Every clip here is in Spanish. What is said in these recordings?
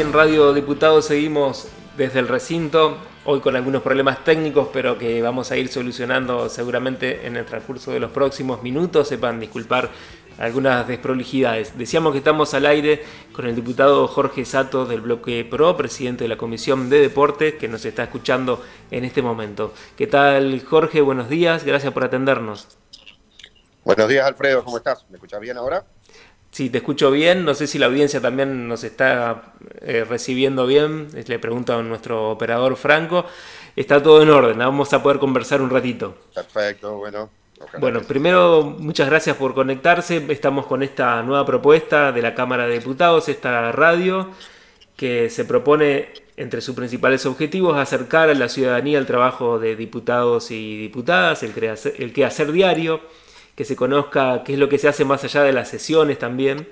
en Radio Diputados, seguimos desde el recinto, hoy con algunos problemas técnicos, pero que vamos a ir solucionando seguramente en el transcurso de los próximos minutos. Sepan disculpar algunas desprolijidades. Decíamos que estamos al aire con el diputado Jorge Sato del bloque PRO, presidente de la Comisión de Deportes, que nos está escuchando en este momento. ¿Qué tal, Jorge? Buenos días, gracias por atendernos. Buenos días, Alfredo, ¿cómo estás? ¿Me escuchas bien ahora? Sí, te escucho bien. No sé si la audiencia también nos está eh, recibiendo bien. Le pregunto a nuestro operador Franco. Está todo en orden. Vamos a poder conversar un ratito. Perfecto, bueno. Bueno, primero, muchas gracias por conectarse. Estamos con esta nueva propuesta de la Cámara de Diputados, esta radio, que se propone, entre sus principales objetivos, acercar a la ciudadanía el trabajo de diputados y diputadas, el, el que hacer diario que se conozca qué es lo que se hace más allá de las sesiones también.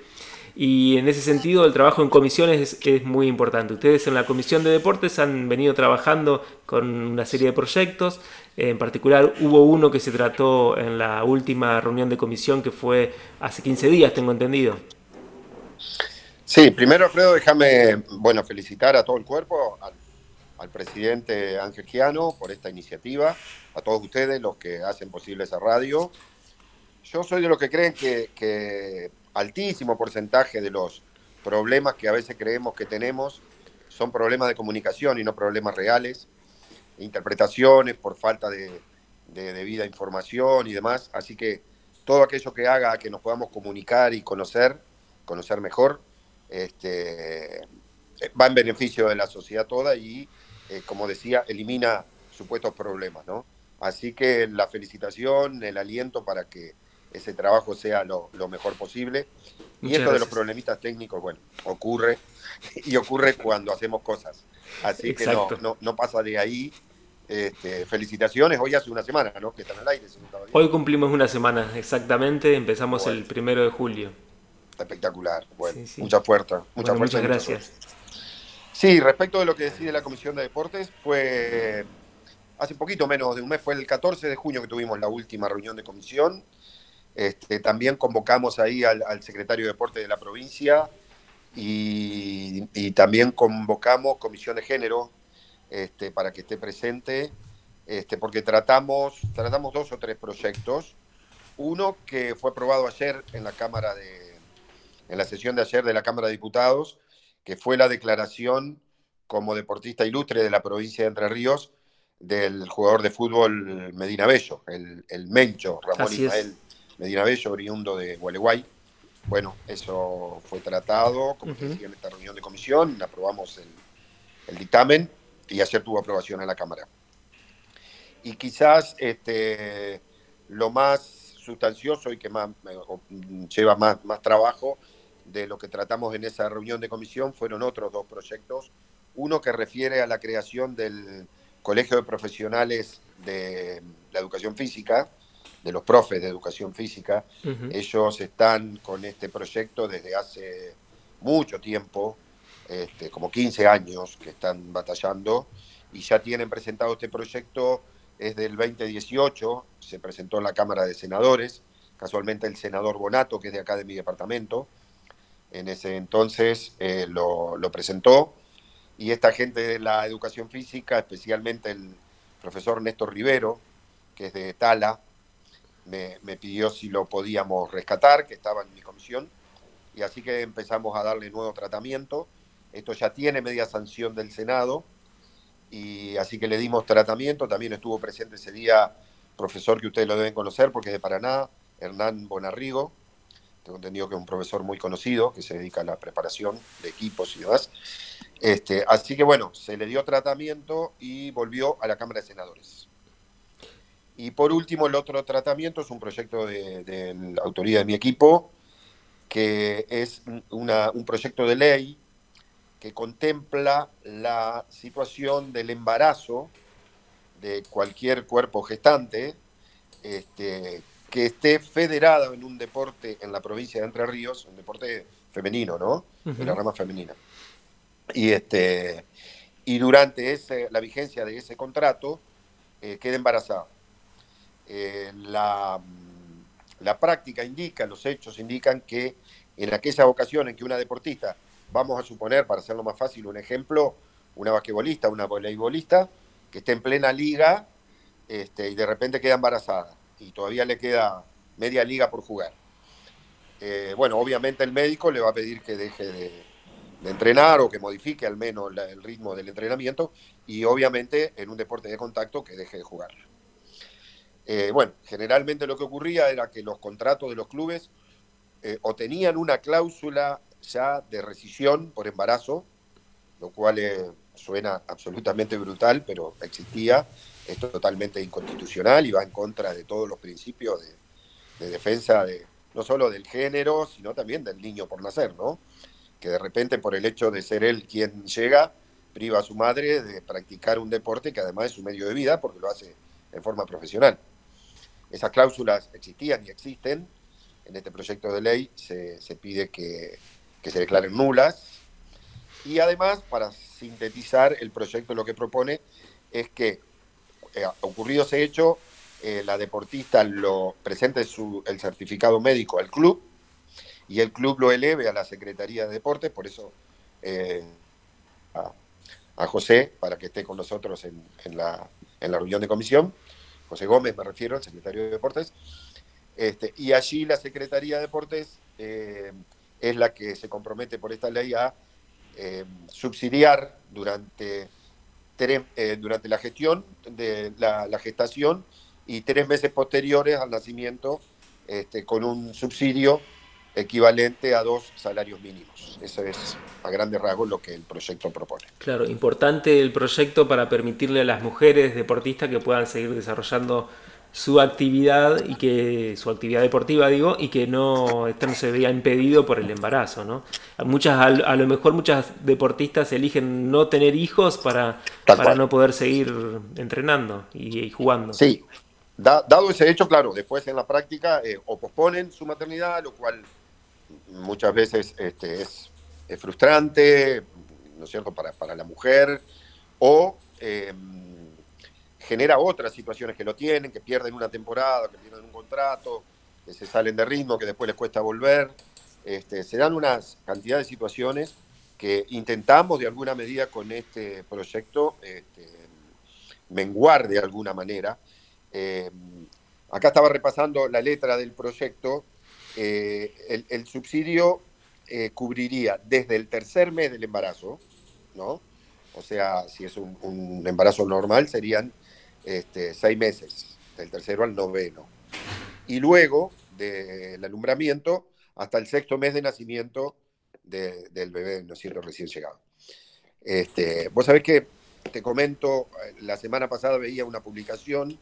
Y en ese sentido el trabajo en comisiones es, muy importante. Ustedes en la Comisión de Deportes han venido trabajando con una serie de proyectos. En particular hubo uno que se trató en la última reunión de comisión que fue hace 15 días, tengo entendido. Sí, primero Alfredo, déjame bueno, felicitar a todo el cuerpo, al, al presidente Ángel Giano por esta iniciativa, a todos ustedes los que hacen posible esa radio yo soy de los que creen que, altísimo porcentaje de los problemas que a veces creemos que tenemos son problemas de comunicación y no problemas reales, interpretaciones por falta de, debida información y demás. Así que todo aquello que haga que nos podamos comunicar y conocer, conocer mejor, este, va en beneficio de la sociedad toda y, eh, como decía, elimina supuestos problemas, ¿no? Así que la felicitación, el aliento para que ese trabajo sea lo, mejor posible. y esto de los problemitas técnicos, bueno, ocurre y ocurre cuando hacemos cosas. Así que no, no, pasa de ahí. Este, felicitaciones, hoy hace una semana, ¿no? Que están al aire. Hoy cumplimos una semana, exactamente, empezamos el primero de julio. Espectacular, bueno, mucha fuerza. Mucha muchas gracias. Sí, respecto de lo que decide la Comisión de Deportes, fue hace poquito menos de un mes, fue el 14 de junio que tuvimos la última reunión de comisión. Este, también convocamos ahí al, secretario de Deporte de la provincia y, también convocamos Comisión de Género este, para que esté presente, este, porque tratamos, tratamos dos o tres proyectos. Uno que fue aprobado ayer en la Cámara de, en la sesión de ayer de la Cámara de Diputados, que fue la declaración como deportista ilustre de la provincia de Entre Ríos del jugador de fútbol Medina Bello, el, Mencho, Ramón Ismael Medina Bello, oriundo de Gualeguay. Bueno, eso fue tratado, como decía, en esta reunión de comisión, aprobamos el, dictamen y ayer tuvo aprobación en la Cámara. Y quizás este, lo más sustancioso y que más lleva más, más trabajo de lo que tratamos en esa reunión de comisión fueron otros dos proyectos. Uno que refiere a la creación del Colegio de Profesionales de la Educación Física, de los profes de educación física. Ellos están con este proyecto desde hace mucho tiempo, este, como 15 años que están batallando, y ya tienen presentado este proyecto, es del 2018, se presentó en la Cámara de Senadores, casualmente el senador Bonato, que es de acá de mi departamento, en ese entonces eh, lo, lo presentó, y esta gente de la educación física, especialmente el profesor Néstor Rivero, que es de Tala, me, pidió si lo podíamos rescatar, que estaba en mi comisión, y así que empezamos a darle nuevo tratamiento. Esto ya tiene media sanción del Senado, y así que le dimos tratamiento. También estuvo presente ese día profesor que ustedes lo deben conocer porque es de Paraná, Hernán Bonarrigo. Tengo entendido que es un profesor muy conocido que se dedica a la preparación de equipos y demás. Este, así que bueno, se le dio tratamiento y volvió a la Cámara de Senadores. Y por último, el otro tratamiento es un proyecto de, la autoría de mi equipo, que es un proyecto de ley que contempla la situación del embarazo de cualquier cuerpo gestante este, que esté federado en un deporte en la provincia de Entre Ríos, un deporte femenino, ¿no? De la rama femenina. Y, este, y durante ese, la vigencia de ese contrato eh, queda embarazada. Eh, la, la, práctica indica, los hechos indican que en aquella ocasión en que una deportista vamos a suponer, para hacerlo más fácil, un ejemplo, una basquetbolista, una voleibolista, que esté en plena liga este, y de repente queda embarazada y todavía le queda media liga por jugar. Eh, bueno, obviamente el médico le va a pedir que deje de, entrenar o que modifique al menos el ritmo del entrenamiento y obviamente en un deporte de contacto que deje de jugar. Eh, bueno, generalmente lo que ocurría era que los contratos de los clubes eh, o tenían una cláusula ya de rescisión por embarazo, lo cual suena absolutamente brutal, pero existía, esto es totalmente inconstitucional y va en contra de todos los principios de, defensa de no solo del género, sino también del niño por nacer, ¿no? Que de repente por el hecho de ser él quien llega, priva a su madre de practicar un deporte que además es su medio de vida porque lo hace en forma profesional. Esas cláusulas existían y existen. En este proyecto de ley se, pide que, que se declaren nulas. Y además, para sintetizar, el proyecto lo que propone es que eh, ocurrido ese hecho, eh, la deportista lo presente su, el certificado médico al club y el club lo eleve a la Secretaría de Deportes, por eso eh, a, José, para que esté con nosotros en, la, en, la, reunión de comisión, José Gómez me refiero, el secretario de Deportes, este, y allí la Secretaría de Deportes es la que se compromete por esta ley a subsidiar durante eh, durante la gestión de la, gestación y tres meses posteriores al nacimiento este, con un subsidio equivalente a dos salarios mínimos. Eso es a grandes rasgos lo que el proyecto propone. Claro, importante el proyecto para permitirle a las mujeres deportistas que puedan seguir desarrollando su actividad y que su actividad deportiva digo y que no esto no se vea impedido por el embarazo no muchas a, lo mejor muchas deportistas eligen no tener hijos para, para no poder seguir entrenando y, jugando sí dado ese hecho claro después en la práctica eh, o posponen su maternidad lo cual muchas veces este, es, frustrante no es cierto para, para la mujer o eh, genera otras situaciones que lo tienen, que pierden una temporada, que pierden un contrato, que se salen de ritmo, que después les cuesta volver. Este, se dan una cantidad de situaciones que intentamos de alguna medida con este proyecto este, menguar de alguna manera. Eh, acá estaba repasando la letra del proyecto. Eh, el, subsidio eh, cubriría desde el tercer mes del embarazo, ¿no? O sea, si es un embarazo normal, serían este, seis meses, del tercero al noveno. Y luego del alumbramiento hasta el sexto mes de nacimiento del bebé, no cierto, recién llegado. Este, vos sabés que, te comento, la semana pasada veía una publicación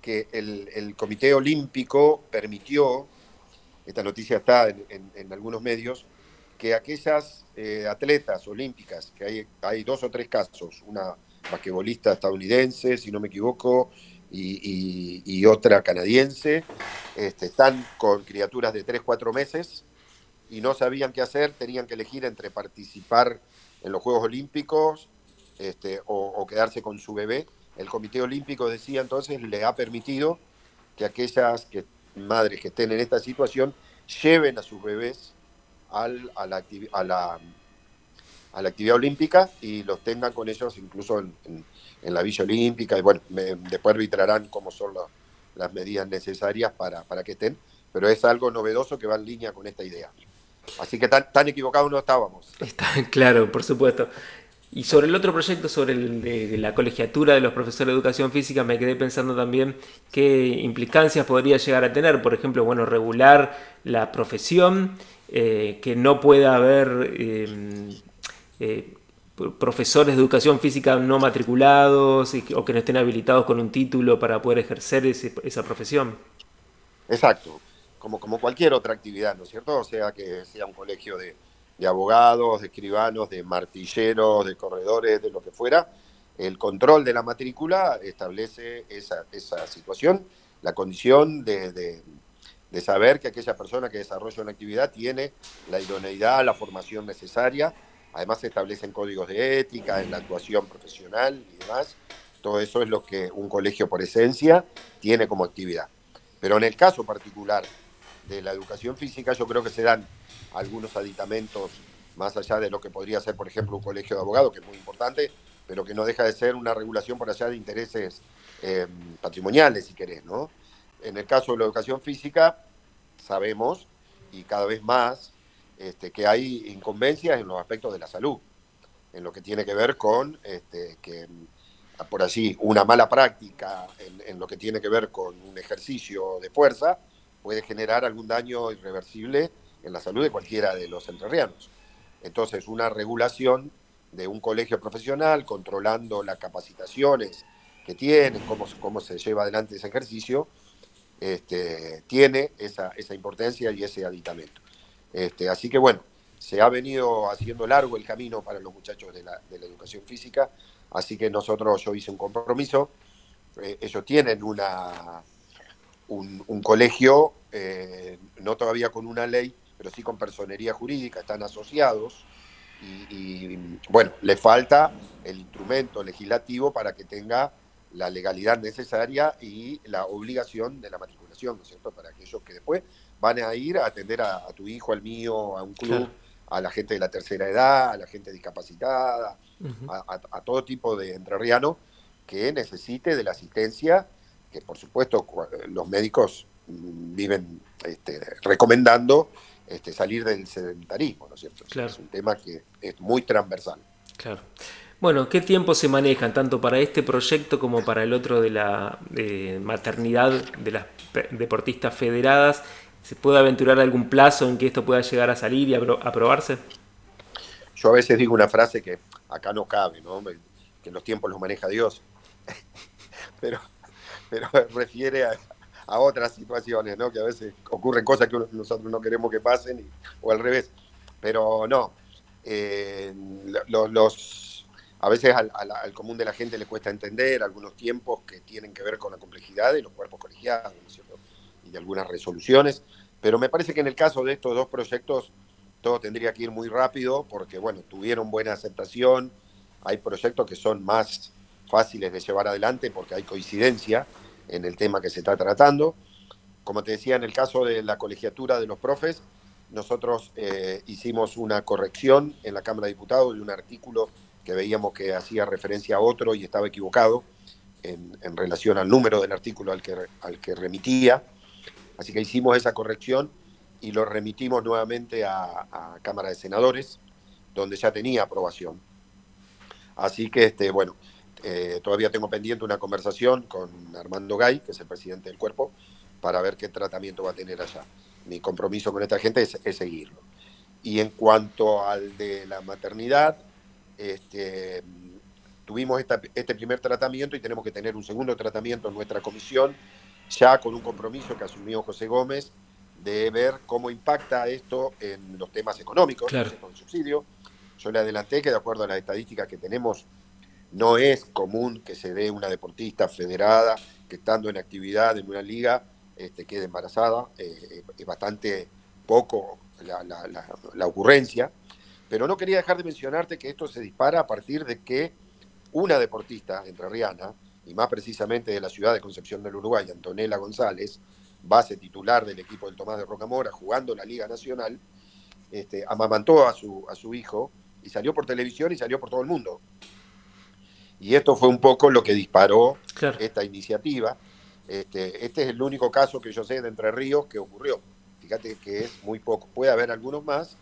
que el, Comité Olímpico permitió, esta noticia está en, algunos medios, que aquellas eh, atletas olímpicas, que hay, hay dos o tres casos, una basquetbolista estadounidense, si no me equivoco, y, otra canadiense. Este, están con criaturas de 3, 4 meses y no sabían qué hacer, tenían que elegir entre participar en los Juegos Olímpicos este, o, quedarse con su bebé. El Comité Olímpico decía entonces, le ha permitido que aquellas que, madres que estén en esta situación lleven a sus bebés al, a, la, a, la, a la actividad olímpica y los tengan con ellos incluso en, la Villa Olímpica. Y bueno, después arbitrarán cómo son las medidas necesarias para, para que estén, pero es algo novedoso que va en línea con esta idea. Así que tan, tan equivocados no estábamos. Está claro, por supuesto. Y sobre el otro proyecto, sobre la colegiatura de los profesores de educación física, me quedé pensando también qué implicancias podría llegar a tener. Por ejemplo, bueno, regular la profesión, eh, que no pueda haber eh, eh, profesores de educación física no matriculados o que no estén habilitados con un título para poder ejercer esa profesión. Exacto, como, como cualquier otra actividad, ¿no es cierto? O sea, que sea un colegio de, abogados, de escribanos, de martilleros, de corredores, de lo que fuera, el control de la matrícula establece esa, situación, la condición de, de, saber que aquella persona que desarrolla una actividad tiene la idoneidad, la formación necesaria Además se establecen códigos de ética en la actuación profesional y demás. Todo eso es lo que un colegio por esencia tiene como actividad. Pero en el caso particular de la educación física yo creo que se dan algunos aditamentos más allá de lo que podría ser, por ejemplo, un colegio de abogados, que es muy importante, pero que no deja de ser una regulación por allá de intereses eh, patrimoniales, si querés, ¿no? En el caso de la educación física, sabemos, y cada vez más, este, que hay incumbencias en los aspectos de la salud, en lo que tiene que ver con este, que, por así, una mala práctica en lo que tiene que ver con un ejercicio de fuerza puede generar algún daño irreversible en la salud de cualquiera de los entrerrianos. Entonces, una regulación de un colegio profesional, controlando las capacitaciones que tiene, cómo, cómo se lleva adelante ese ejercicio, este, tiene esa, esa, importancia y ese aditamento. Este, así que bueno, se ha venido haciendo largo el camino para los muchachos de la, de la educación física, así que nosotros, yo hice un compromiso, eh, ellos tienen una, un, un colegio, eh, no todavía con una ley, pero sí con personería jurídica, están asociados y, y, bueno, le falta el instrumento legislativo para que tenga la legalidad necesaria y la obligación de la matriculación, ¿no es cierto? Para aquellos que después van a ir a atender a, a tu hijo, al mío, a un club, claro. a la gente de la tercera edad, a la gente discapacitada, uh -huh. a, a, a, todo tipo de entrerriano que necesite de la asistencia, que por supuesto los médicos mm, viven este, recomendando este, salir del sedentarismo, ¿no es cierto? Claro. Es un tema que es muy transversal. Claro. Bueno, ¿qué tiempo se manejan tanto para este proyecto como para el otro de la de maternidad de las deportistas federadas? ¿Se puede aventurar algún plazo en que esto pueda llegar a salir y aprobarse? Yo a veces digo una frase que acá no cabe, ¿no? que los tiempos los maneja Dios, pero, pero refiere a, a otras situaciones, ¿no? Que a veces ocurren cosas que nosotros no queremos que pasen y, o al revés. Pero no, eh, los, a veces al, común de la gente le cuesta entender algunos tiempos que tienen que ver con la complejidad de los cuerpos colegiados ¿no y de algunas resoluciones. Pero me parece que en el caso de estos dos proyectos todo tendría que ir muy rápido porque, bueno, tuvieron buena aceptación. Hay proyectos que son más fáciles de llevar adelante porque hay coincidencia en el tema que se está tratando. Como te decía, en el caso de la colegiatura de los profes, nosotros eh, hicimos una corrección en la Cámara de Diputados de un artículo que veíamos que hacía referencia a otro y estaba equivocado en, relación al número del artículo al que, al que remitía. Así que hicimos esa corrección y lo remitimos nuevamente a, a Cámara de Senadores, donde ya tenía aprobación. Así que, este, bueno, eh, todavía tengo pendiente una conversación con Armando Gay, que es el presidente del cuerpo, para ver qué tratamiento va a tener allá. Mi compromiso con esta gente es, es seguirlo. Y en cuanto al de la maternidad, este, tuvimos esta, este primer tratamiento y tenemos que tener un segundo tratamiento en nuestra comisión, ya con un compromiso que asumió José Gómez de ver cómo impacta esto en los temas económicos, claro. con el subsidio. Yo le adelanté que de acuerdo a las estadísticas que tenemos, no es común que se dé una deportista federada que estando en actividad en una liga este, quede embarazada, eh, es bastante poco la, ocurrencia, pero no quería dejar de mencionarte que esto se dispara a partir de que una deportista entrerriana, y más precisamente de la ciudad de Concepción del Uruguay, Antonella González, base titular del equipo del Tomás de Rocamora, jugando la Liga Nacional, este, amamantó a su, a su hijo y salió por televisión y salió por todo el mundo. Y esto fue un poco lo que disparó claro. esta iniciativa. Este, este, es el único caso que yo sé de Entre Ríos que ocurrió. Fíjate que es muy poco. Puede haber algunos más,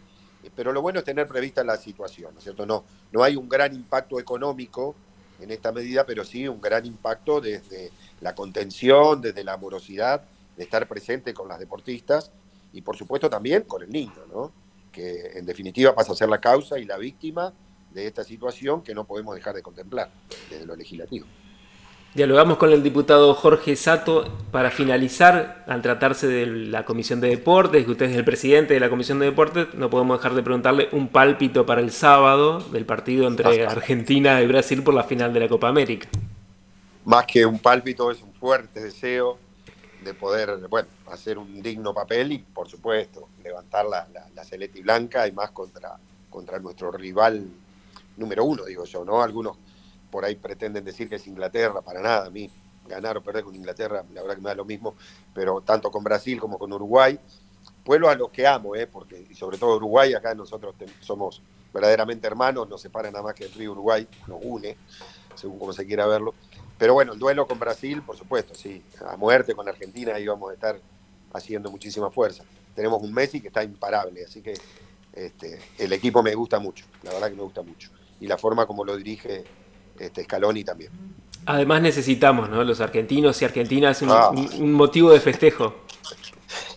pero lo bueno es tener prevista la situación, ¿no es cierto? No, no hay un gran impacto económico en esta medida, pero sí un gran impacto desde la contención, desde la amorosidad, de estar presente con las deportistas y por supuesto también con el niño, ¿no? Que en definitiva pasa a ser la causa y la víctima de esta situación que no podemos dejar de contemplar desde lo legislativo. Dialogamos con el diputado Jorge Sato para finalizar, al tratarse de la Comisión de Deportes, que usted es el presidente de la Comisión de Deportes, no podemos dejar de preguntarle un pálpito para el sábado del partido entre Argentina y Brasil por la final de la Copa América. Más que un pálpito, es un fuerte deseo de poder, bueno, hacer un digno papel y, por supuesto, levantar la, la, la celeste y blanca y más contra, contra nuestro rival número uno, digo yo, ¿no? Algunos por ahí pretenden decir que es Inglaterra, para nada, a mí ganar o perder con Inglaterra, la verdad que me da lo mismo, pero tanto con Brasil como con Uruguay, pueblos a los que amo, ¿eh? porque, y sobre todo Uruguay, acá nosotros somos verdaderamente hermanos, nos separa nada más que el río Uruguay, nos une, según como se quiera verlo. Pero bueno, el duelo con Brasil, por supuesto, sí, a muerte con Argentina ahí vamos a estar haciendo muchísima fuerza. Tenemos un Messi que está imparable, así que este, el equipo me gusta mucho, la verdad que me gusta mucho. Y la forma como lo dirige este, Scaloni también. Además necesitamos, ¿no? Los argentinos y argentinas, un, ah. un motivo de festejo.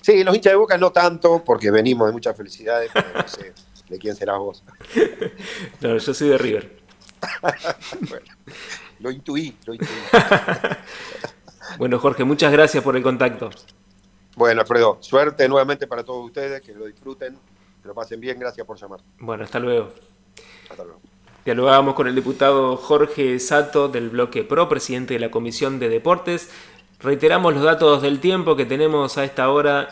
Sí, los hinchas de Boca no tanto, porque venimos de muchas felicidades, pero no sé de quién serás vos. no, yo soy de River. bueno, lo intuí, lo intuí. bueno, Jorge, muchas gracias por el contacto. Bueno, Alfredo, suerte nuevamente para todos ustedes, que lo disfruten, que lo pasen bien, gracias por llamar. Bueno, hasta luego. Hasta luego. Dialogamos con el diputado Jorge Sato del bloque PRO, presidente de la Comisión de Deportes. Reiteramos los datos del tiempo que tenemos a esta hora.